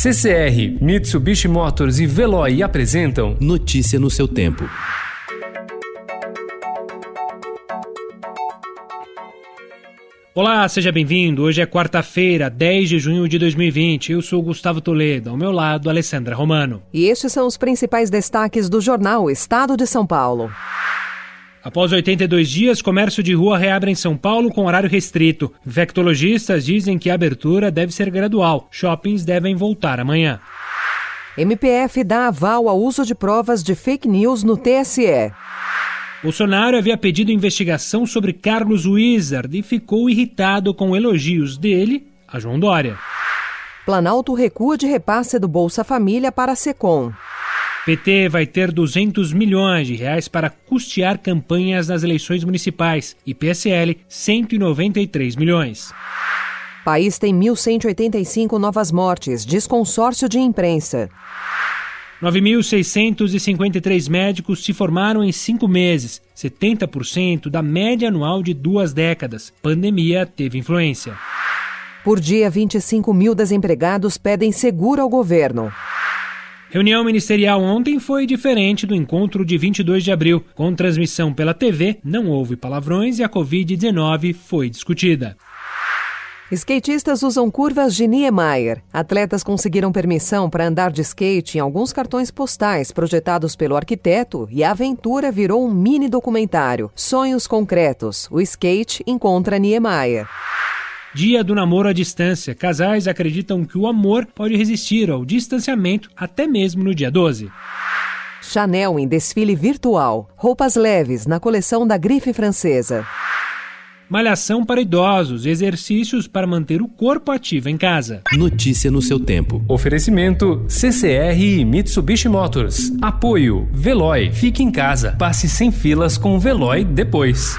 CCR, Mitsubishi Motors e Veloy apresentam Notícia no seu tempo. Olá, seja bem-vindo. Hoje é quarta-feira, 10 de junho de 2020. Eu sou Gustavo Toledo, ao meu lado, Alessandra Romano. E estes são os principais destaques do jornal Estado de São Paulo. Após 82 dias, comércio de rua reabre em São Paulo com horário restrito. Infectologistas dizem que a abertura deve ser gradual. Shoppings devem voltar amanhã. MPF dá aval ao uso de provas de fake news no TSE. Bolsonaro havia pedido investigação sobre Carlos Wizard e ficou irritado com elogios dele a João Dória. Planalto recua de repasse do Bolsa Família para a Secom. PT vai ter 200 milhões de reais para custear campanhas nas eleições municipais e PSL 193 milhões. País tem 1.185 novas mortes, diz consórcio de imprensa. 9.653 médicos se formaram em cinco meses, 70% da média anual de duas décadas. Pandemia teve influência. Por dia, 25 mil desempregados pedem seguro ao governo. Reunião ministerial ontem foi diferente do encontro de 22 de abril. Com transmissão pela TV, não houve palavrões e a Covid-19 foi discutida. Skatistas usam curvas de Niemeyer. Atletas conseguiram permissão para andar de skate em alguns cartões postais projetados pelo arquiteto e a aventura virou um mini documentário. Sonhos concretos. O skate encontra Niemeyer. Dia do namoro à distância. Casais acreditam que o amor pode resistir ao distanciamento até mesmo no dia 12. Chanel em desfile virtual. Roupas leves na coleção da grife francesa. Malhação para idosos, exercícios para manter o corpo ativo em casa. Notícia no seu tempo. Oferecimento CCR e Mitsubishi Motors. Apoio Veloy. Fique em casa. Passe sem filas com o Veloy depois.